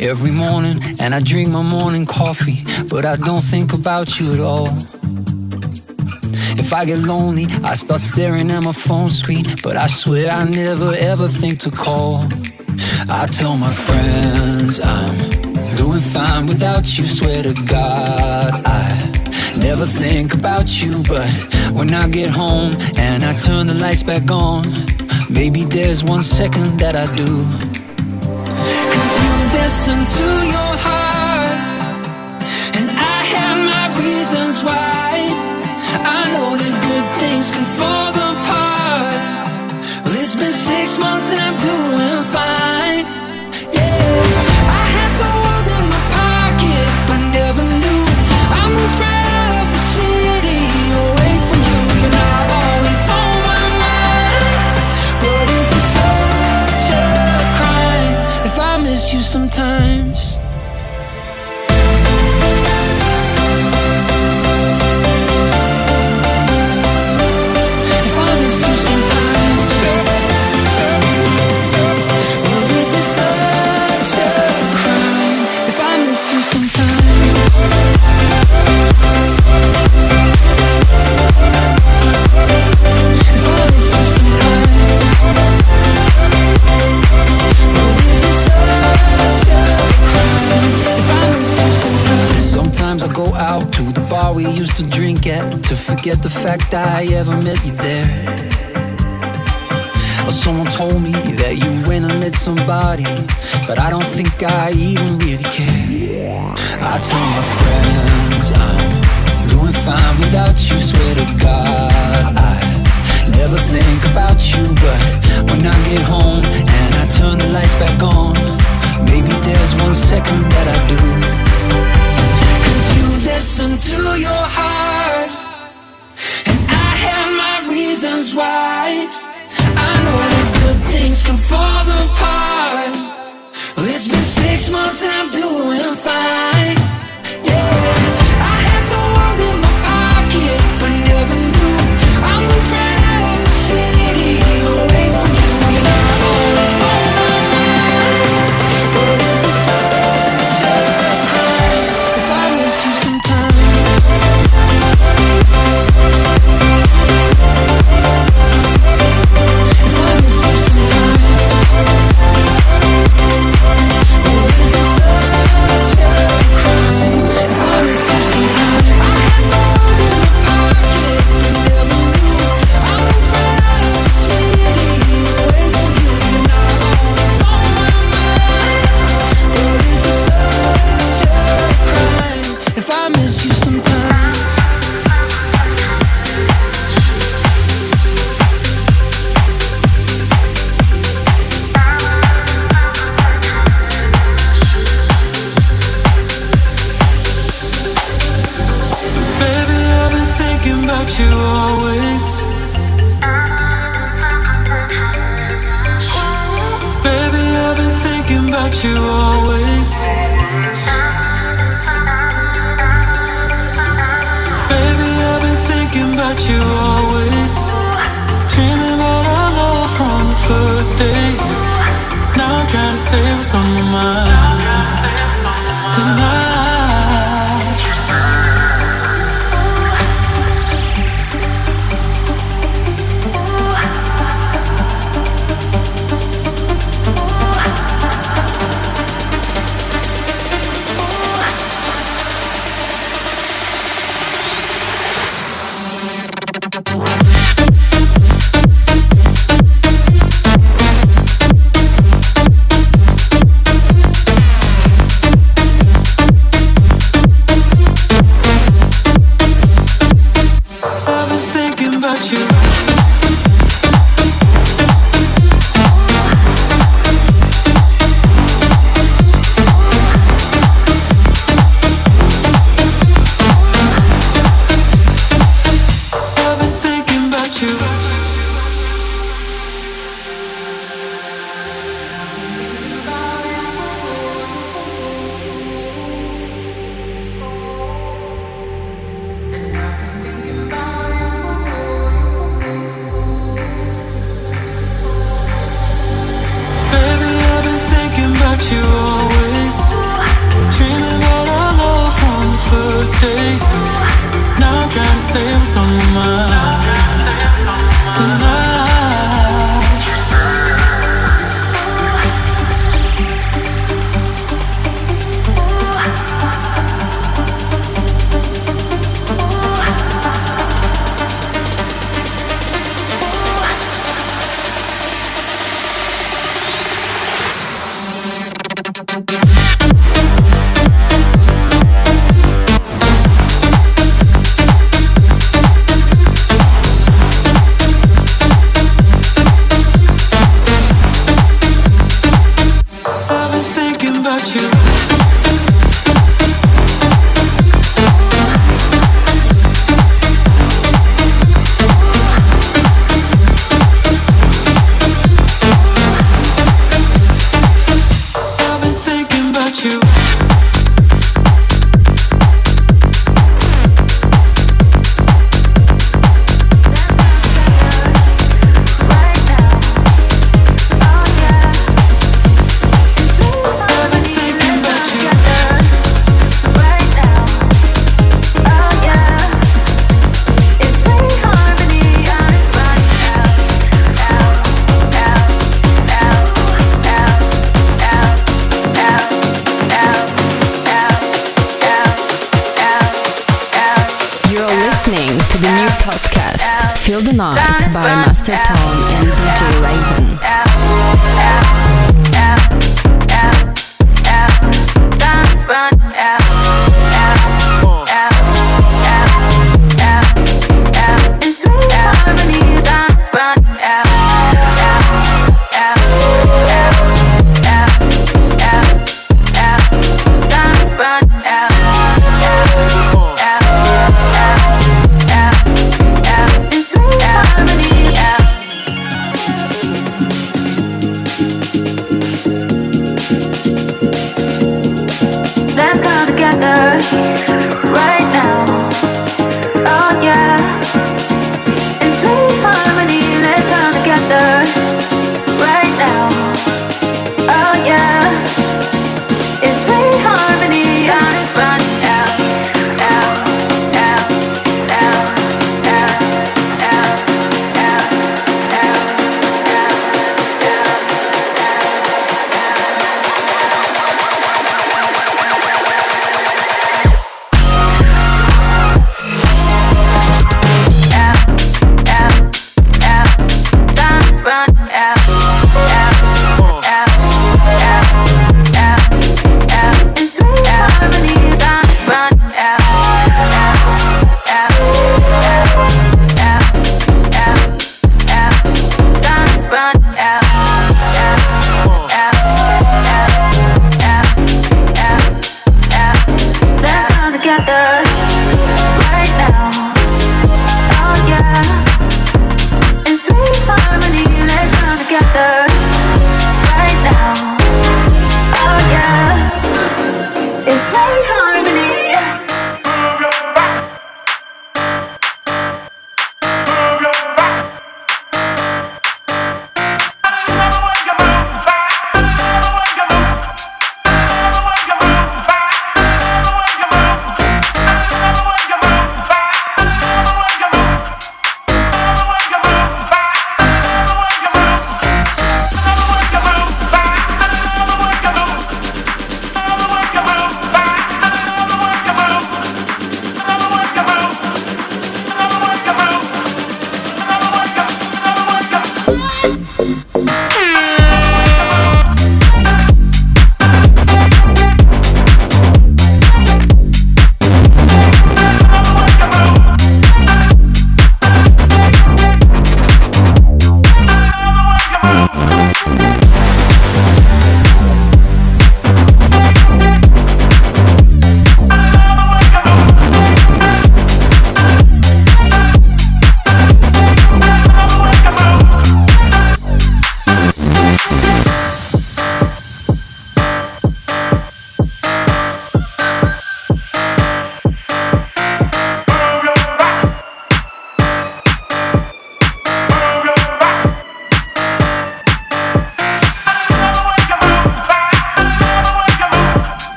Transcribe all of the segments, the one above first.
Every morning and I drink my morning coffee, but I don't think about you at all. If I get lonely, I start staring at my phone screen, but I swear I never ever think to call. I tell my friends I'm doing fine without you, swear to God I never think about you, but when I get home and I turn the lights back on, maybe there's one second that I do forget the fact I ever met you there. Or someone told me that you went and met somebody, but I don't think I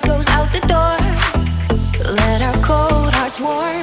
goes out the door. Let our cold hearts warm.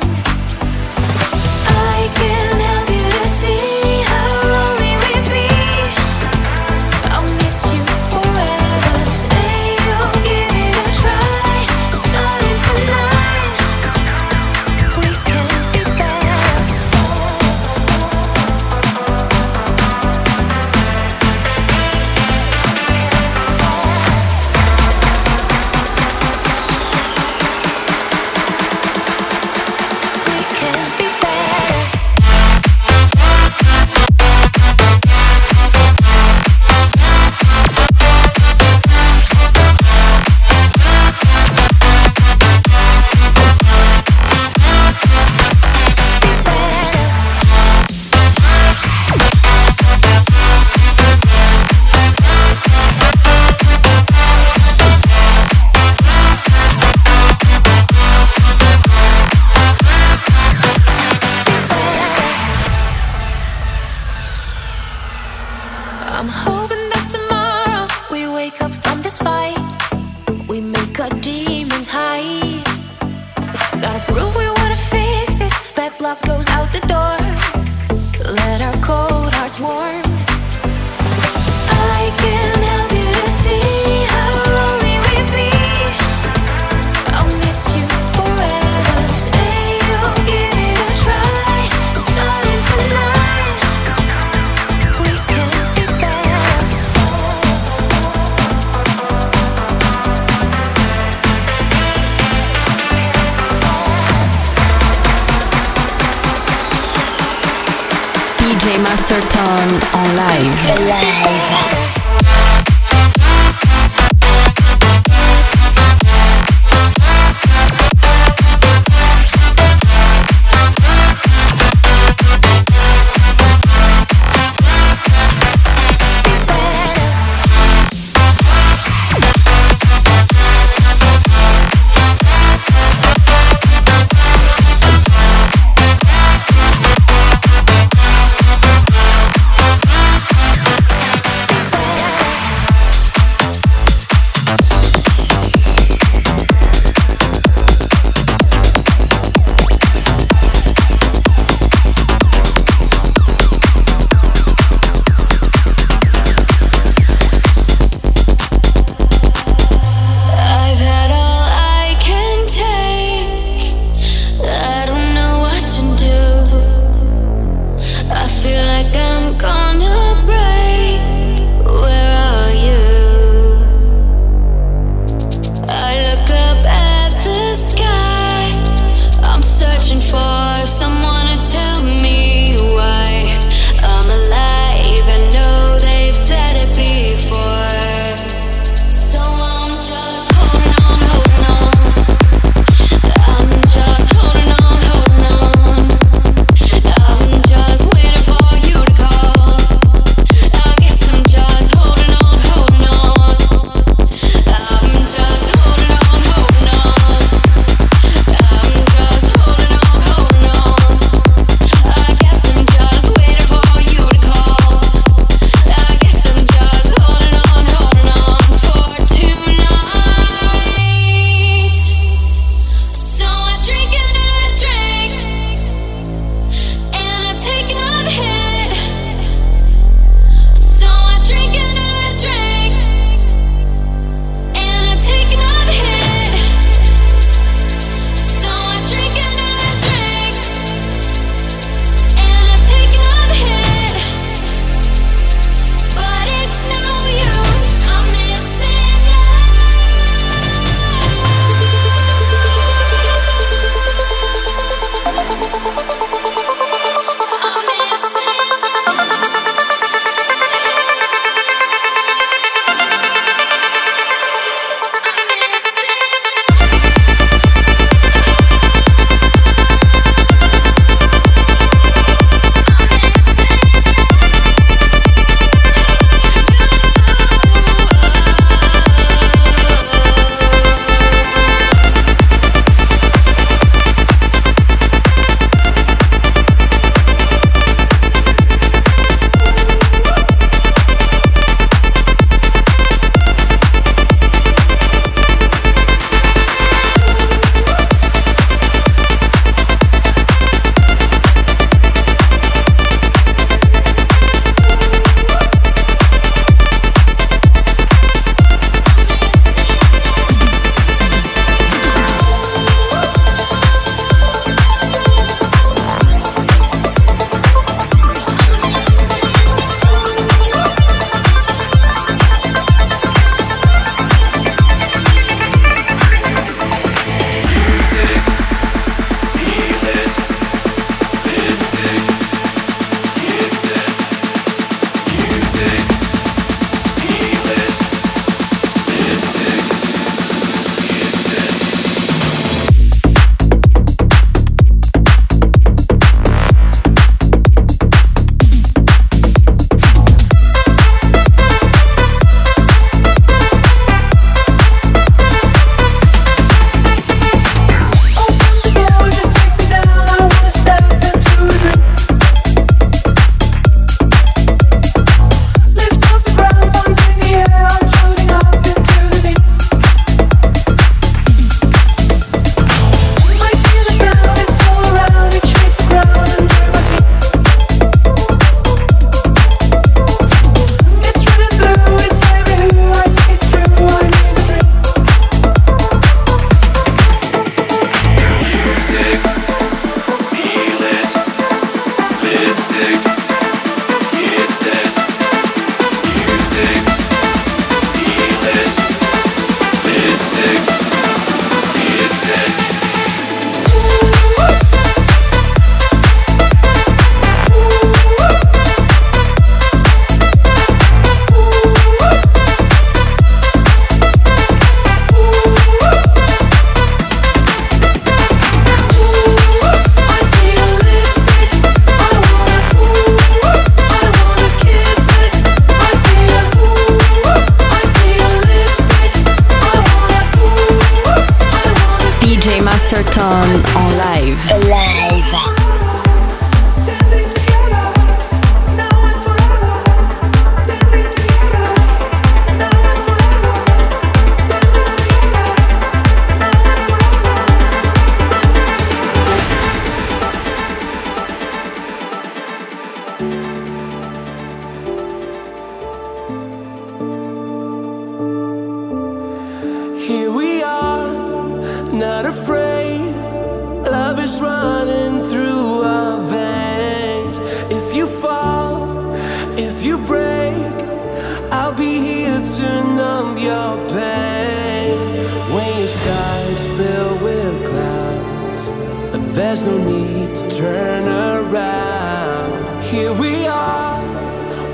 There's no need to turn around. Here we are,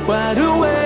wide awake.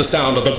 The sound of the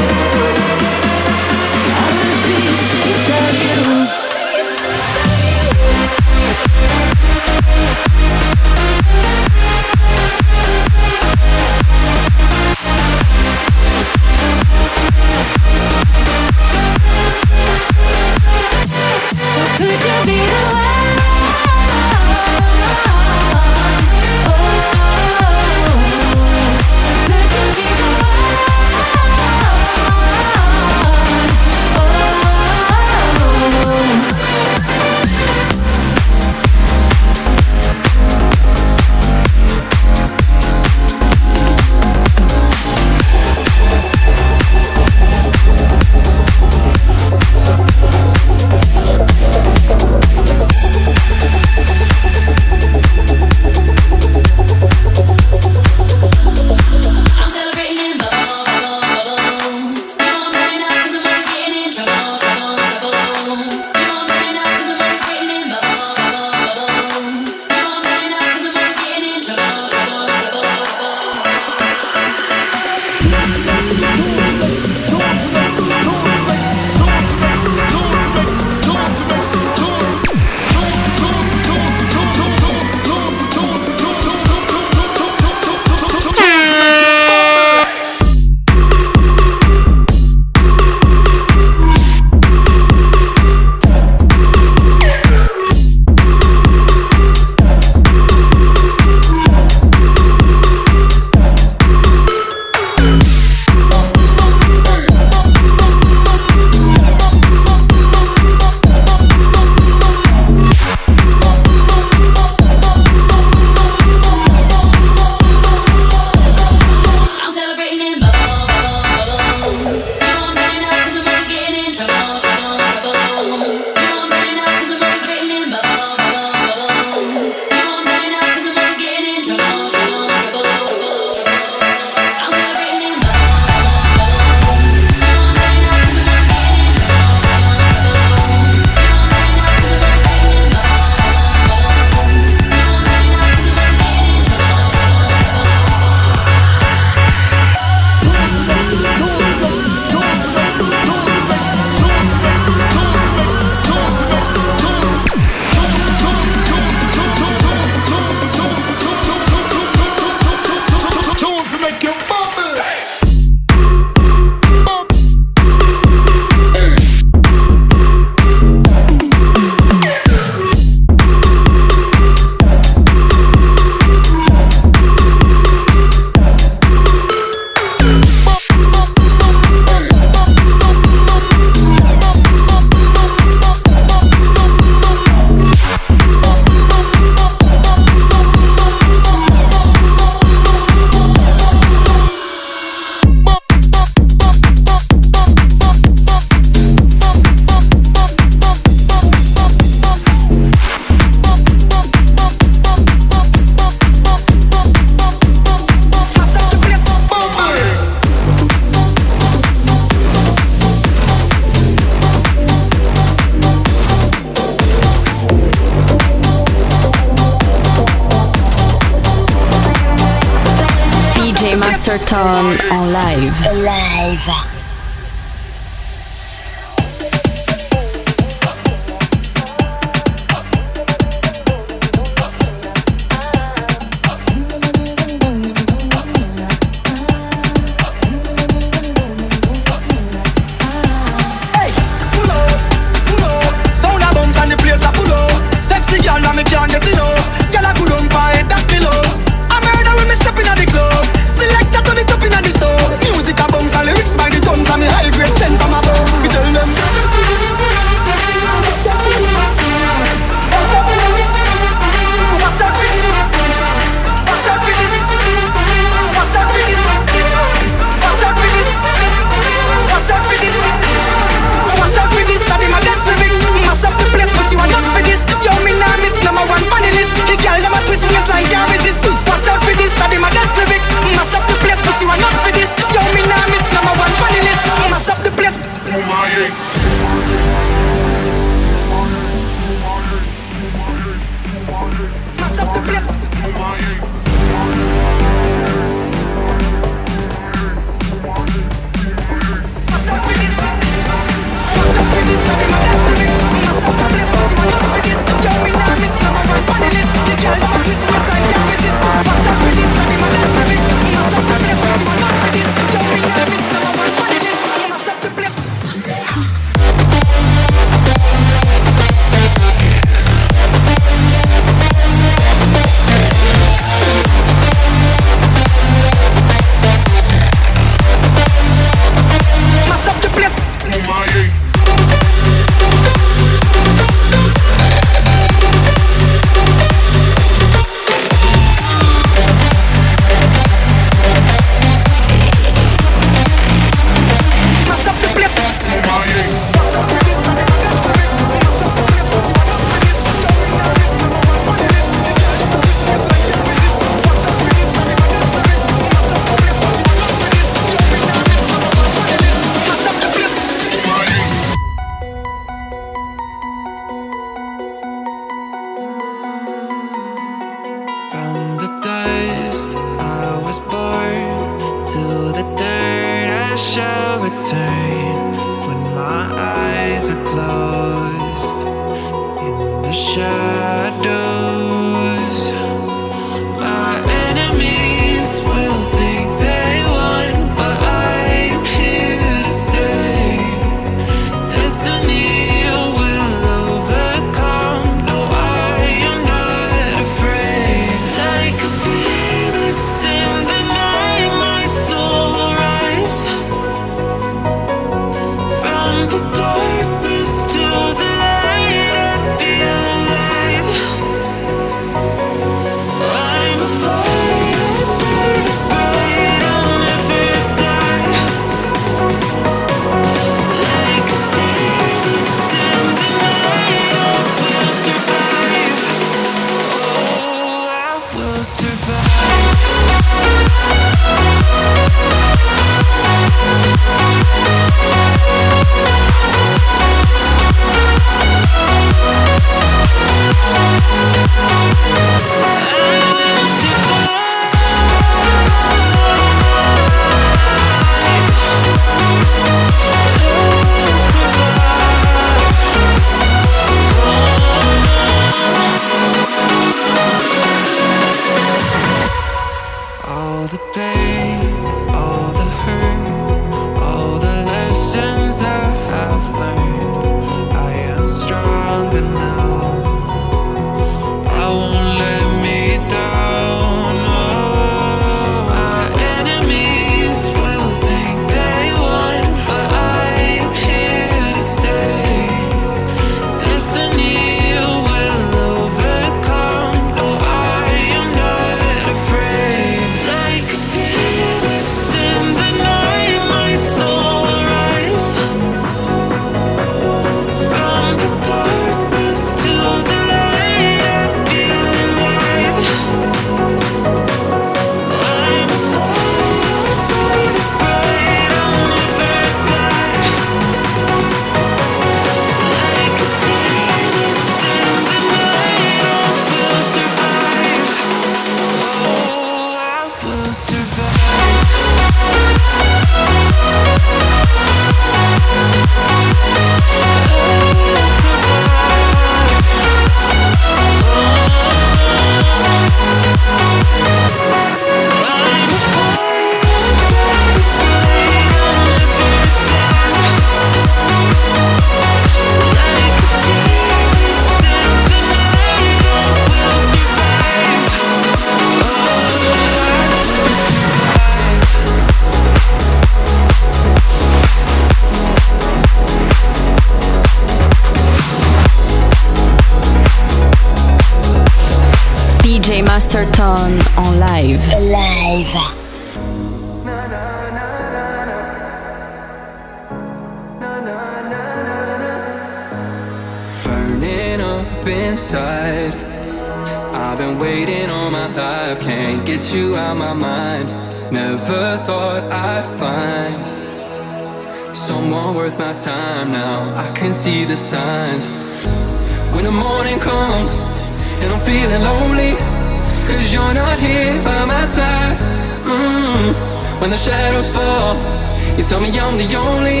you tell me I'm the only.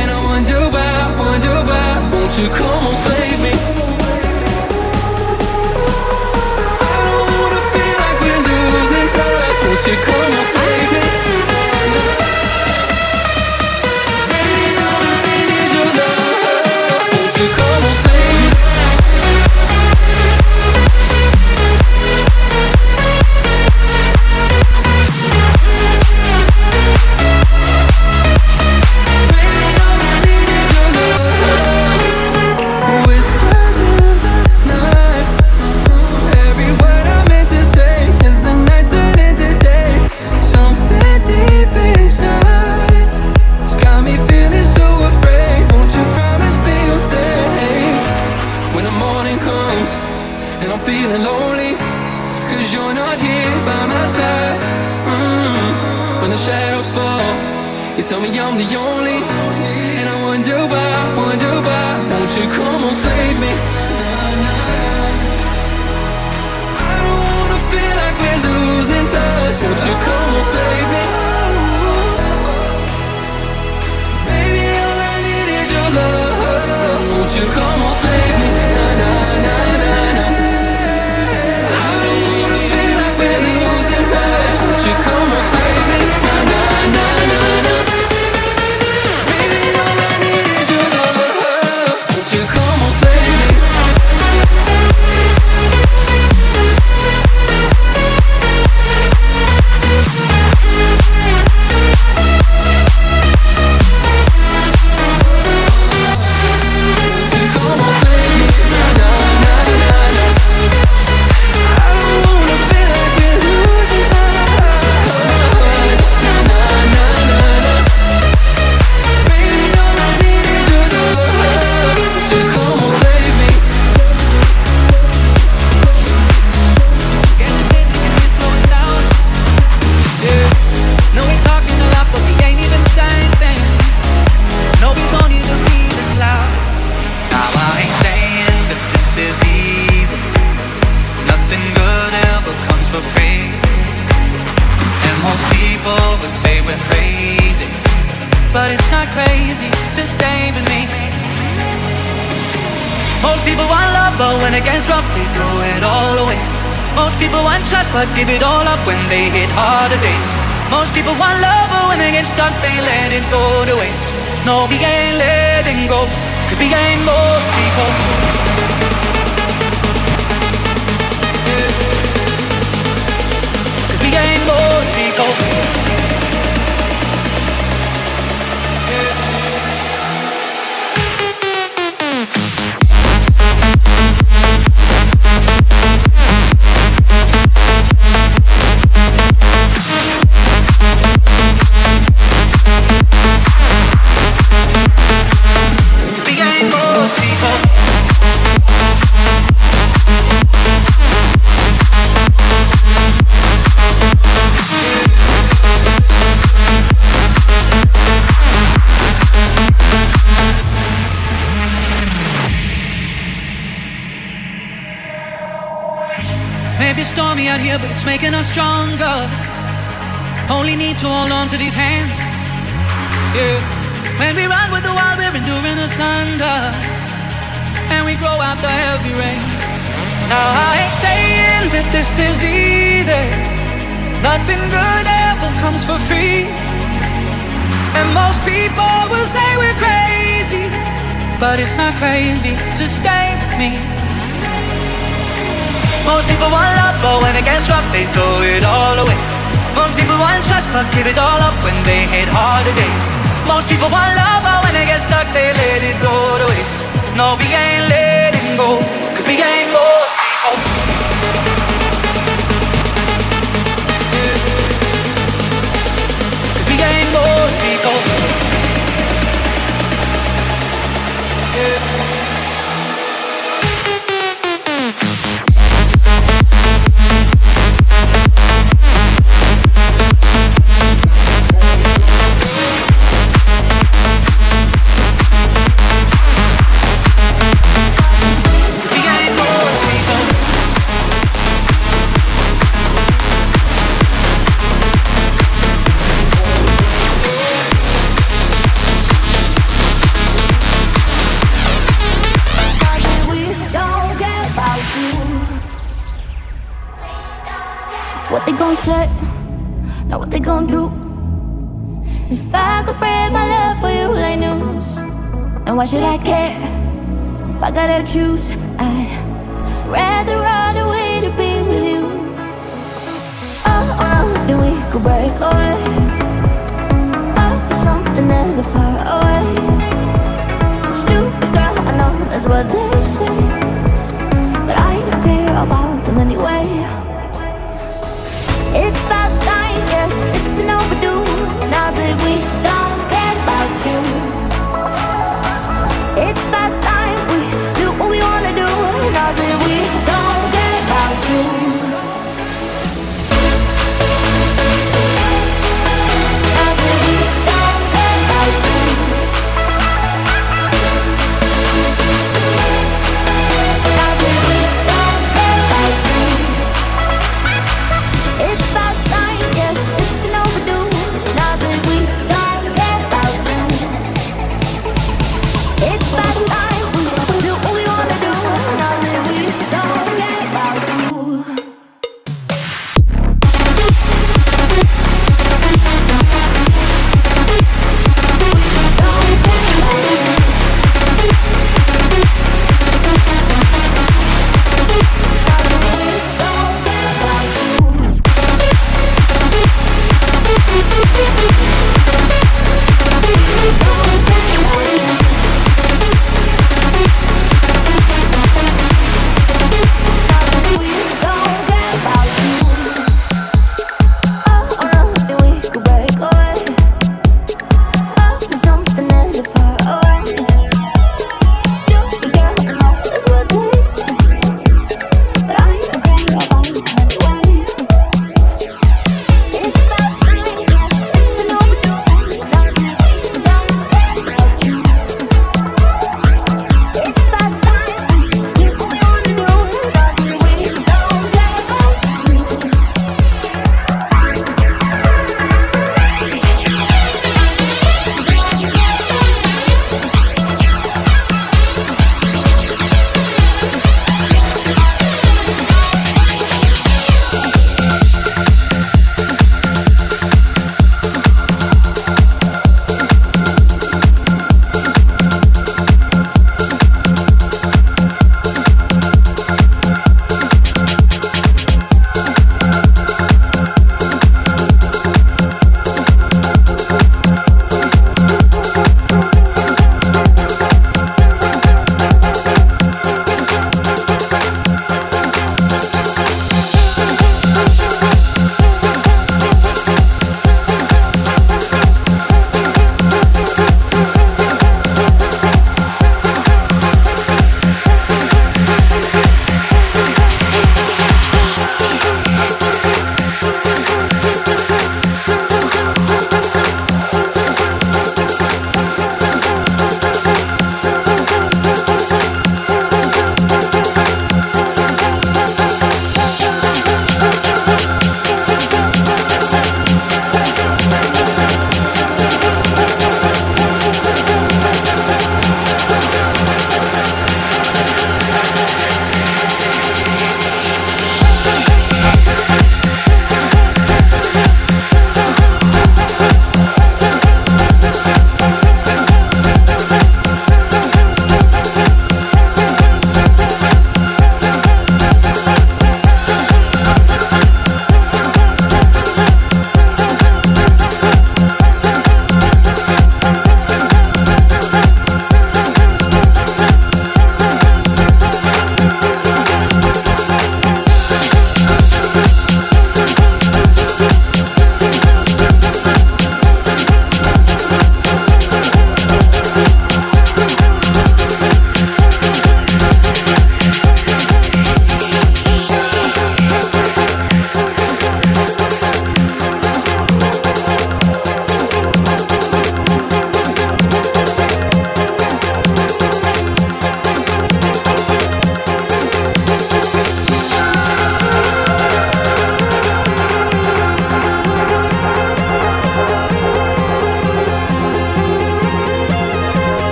And I wonder why, wonder why, won't you come and save me? I don't wanna feel like we're losing touch, won't you come and save me? Gets rough, throw it all away. Most people want trust, but give it all up when they hit harder days. Most people want love, but when they get stuck, they let it go to waste. No, we ain't letting go, cause we ain't most people. Cause we ain't most people. It's making us stronger. Only need to hold on to these hands. Yeah. When we run with the wild, we're enduring the thunder. And we grow out the heavy rain. Now I ain't saying that this is easy. Nothing good ever comes for free. And most people will say we're crazy. But it's not crazy to stay with me. Most people want love, but when it gets rough, they throw it all away. Most people want trust, but give it all up when they hit harder days. Most people want love, but when they get stuck, they let it go to waste. No, we ain't letting go, cause we ain't most people. Cause we ain't most people. If I could spread my love for you like news, and why should I care? If I gotta choose, I'd rather run away to be with you. Oh, oh nothing we could break away. Oh, something that far away. Stupid girl, I know that's what they say, but I don't care about them anyway. It's about time, yeah, it's about time we do what we wanna do. Now that we